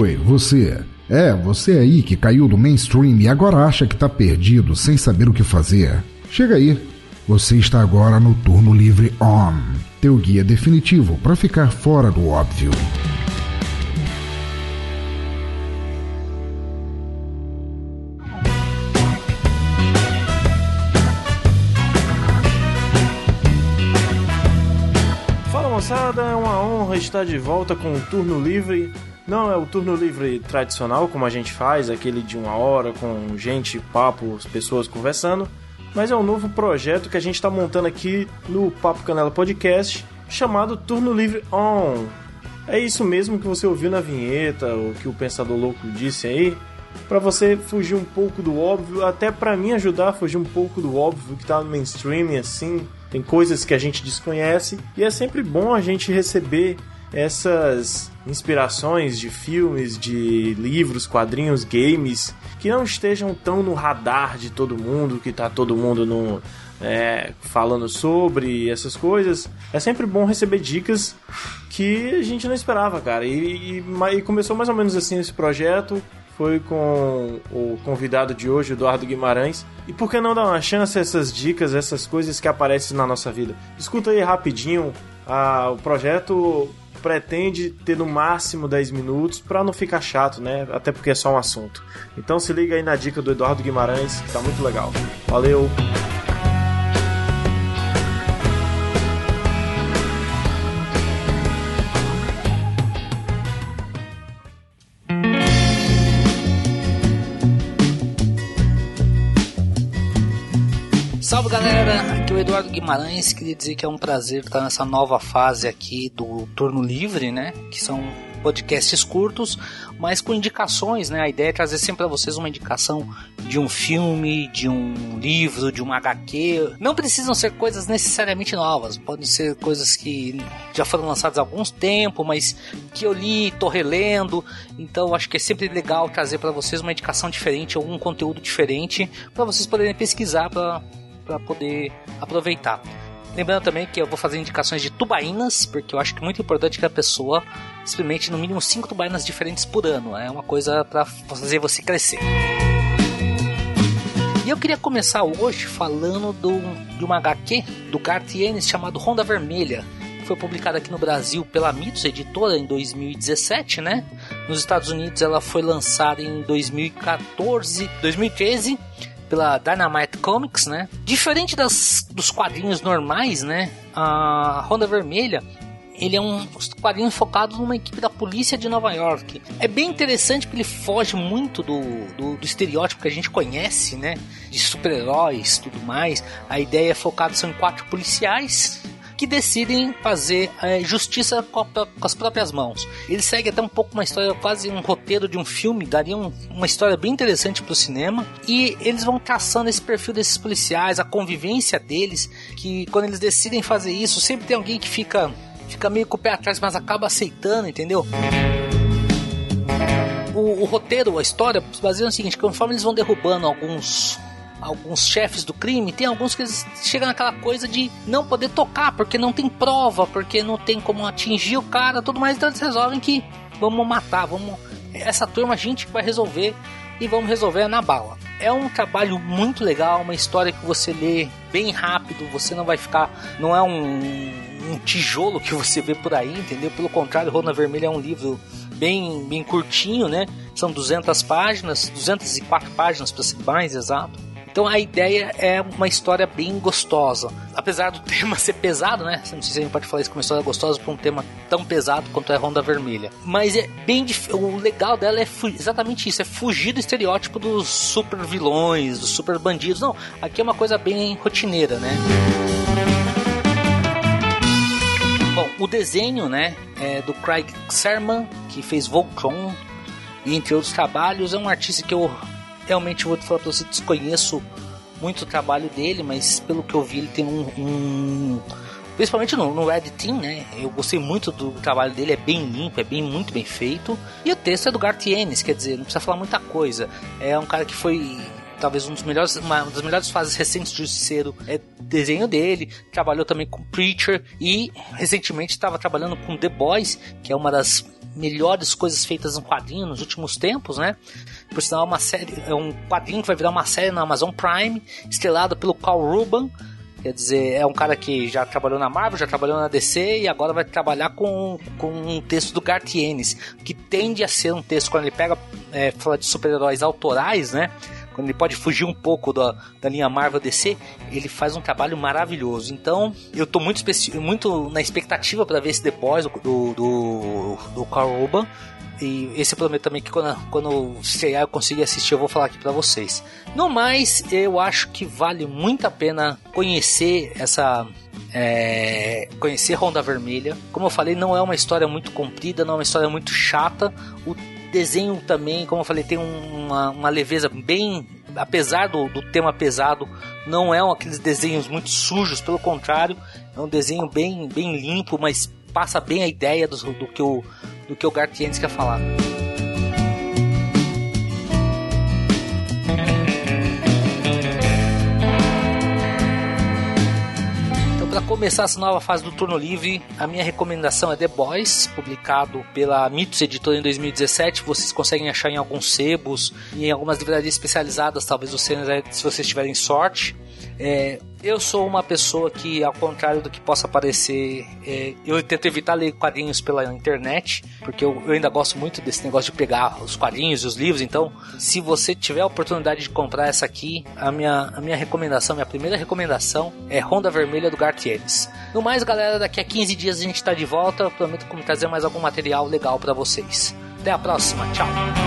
Oi, você. É, você aí que caiu do mainstream e agora acha que tá perdido sem saber o que fazer. Chega aí. Você está agora no Turno Livre On, teu guia definitivo para ficar fora do óbvio. Fala moçada, é uma honra estar de volta com o Turno Livre. Não é o turno livre tradicional, como a gente faz, aquele de uma hora com gente, papo, pessoas conversando, mas é um novo projeto que a gente está montando aqui no Papo Canela Podcast, chamado Turno Livre On. É isso mesmo que você ouviu na vinheta, o que o Pensador Louco disse aí, para você fugir um pouco do óbvio, até para mim ajudar a fugir um pouco do óbvio que tá no mainstream assim. Tem coisas que a gente desconhece e é sempre bom a gente receber essas inspirações de filmes, de livros, quadrinhos, games que não estejam tão no radar de todo mundo, que tá todo mundo no é, falando sobre essas coisas. É sempre bom receber dicas que a gente não esperava, cara. E, e, e começou mais ou menos assim esse projeto. Foi com o convidado de hoje, Eduardo Guimarães. E por que não dar uma chance a essas dicas, essas coisas que aparecem na nossa vida? Escuta aí rapidinho. Ah, o projeto pretende ter no máximo 10 minutos para não ficar chato, né? Até porque é só um assunto. Então se liga aí na dica do Eduardo Guimarães, que tá muito legal. Valeu! Salve galera, o Eduardo Guimarães. Queria dizer que é um prazer estar nessa nova fase aqui do Turno Livre, né? Que são podcasts curtos, mas com indicações, né? A ideia é trazer sempre para vocês uma indicação de um filme, de um livro, de uma HQ. Não precisam ser coisas necessariamente novas, podem ser coisas que já foram lançadas há alguns tempo, mas que eu li, tô relendo. Então acho que é sempre legal trazer para vocês uma indicação diferente, algum conteúdo diferente, para vocês poderem pesquisar para para poder aproveitar. Lembrando também que eu vou fazer indicações de tubaínas, porque eu acho que é muito importante que a pessoa experimente no mínimo 5 tubaínas diferentes por ano. É uma coisa para fazer você crescer. E eu queria começar hoje falando do, de uma HQ do Garth Ennis chamado Ronda Vermelha. Que foi publicada aqui no Brasil pela Mitos Editora em 2017, né? Nos Estados Unidos ela foi lançada em 2014, 2013 pela Dynamite Comics, né? Diferente das, dos quadrinhos normais, né? A Ronda Vermelha ele é um quadrinho focado numa equipe da polícia de Nova York. É bem interessante porque ele foge muito do, do, do estereótipo que a gente conhece, né? De super-heróis tudo mais. A ideia é focada são em quatro policiais que decidem fazer é, justiça com, a, com, as próprias mãos. Ele segue até um pouco uma história, quase um roteiro de um filme, daria um, uma história bem interessante para o cinema. E eles vão traçando esse perfil desses policiais, a convivência deles, que quando eles decidem fazer isso, sempre tem alguém que fica, fica meio com o pé atrás, mas acaba aceitando, entendeu? O, o roteiro, a história, se baseia no seguinte: conforme eles vão derrubando alguns alguns chefes do crime, tem alguns que chegam naquela coisa de não poder tocar, porque não tem prova, porque não tem como atingir o cara, tudo mais, então eles resolvem que vamos matar, vamos. Essa turma a gente vai resolver e vamos resolver na bala. É um trabalho muito legal, uma história que você lê bem rápido, você não vai ficar. Não é um, um tijolo que você vê por aí, entendeu? Pelo contrário, Rona Vermelha é um livro bem, bem curtinho, né? São 200 páginas, 204 páginas para ser mais exato. Então a ideia é uma história bem gostosa. Apesar do tema ser pesado, né? Não sei se a gente pode falar isso como história gostosa para um tema tão pesado quanto é Ronda Vermelha. Mas é bem dif... o legal dela é exatamente isso, é fugir do estereótipo dos super vilões, dos super bandidos. Não, aqui é uma coisa bem rotineira, né? Bom, o desenho, né, é do Craig Serman, que fez Voltron, entre outros trabalhos, é um artista que eu realmente vou te falar pra você, desconheço muito o trabalho dele, mas pelo que eu vi, ele tem um. um principalmente no, no Red Team, né? Eu gostei muito do trabalho dele, é bem limpo, é bem muito bem feito. E o texto é do Garth Ennis, quer dizer, não precisa falar muita coisa. É um cara que foi talvez um dos melhores, uma das melhores fases recentes de Justiceiro é desenho dele. Trabalhou também com Preacher e recentemente estava trabalhando com The Boys, que é uma das melhores coisas feitas em quadrinho nos últimos tempos, né? Por sinal, é uma série, é um quadrinho que vai virar uma série na Amazon Prime, estrelado pelo Carl Ruban. Quer dizer, é um cara que já trabalhou na Marvel, já trabalhou na DC e agora vai trabalhar com, com um texto do Garth Ennis, que tende a ser um texto, quando ele pega, é, fala de super-heróis autorais, né? Quando ele pode fugir um pouco da, da linha Marvel DC, ele faz um trabalho maravilhoso. Então, eu tô muito, muito na expectativa para ver esse Boys do, do, do Carl Urban. E esse prometo também que quando, quando estrear eu conseguir assistir, eu vou falar aqui para vocês. No mais, eu acho que vale muito a pena conhecer essa. É, conhecer Ronda Vermelha. Como eu falei, não é uma história muito comprida, não é uma história muito chata. O desenho também, como eu falei, tem uma, uma leveza bem. Apesar do, do tema pesado, não é um, aqueles desenhos muito sujos, pelo contrário, é um desenho bem, bem limpo, mas passa bem a ideia do, do que o, do que o Gartienes quer falar. Para começar essa nova fase do turno livre, a minha recomendação é The Boys, publicado pela Mitos Editora em 2017. Vocês conseguem achar em alguns sebos e em algumas livrarias especializadas, talvez se vocês tiverem sorte. É, eu sou uma pessoa que, ao contrário do que possa parecer, é, eu tento evitar ler quadrinhos pela internet, porque eu, eu, ainda gosto muito desse negócio de pegar os quadrinhos e os livros. Então, se você tiver a oportunidade de comprar essa aqui, a minha, a minha recomendação, minha primeira recomendação é Ronda Vermelha do Gartienes. No mais, galera, daqui a 15 dias a gente está de volta. prometo trazer mais algum material legal para vocês. Até a próxima, tchau!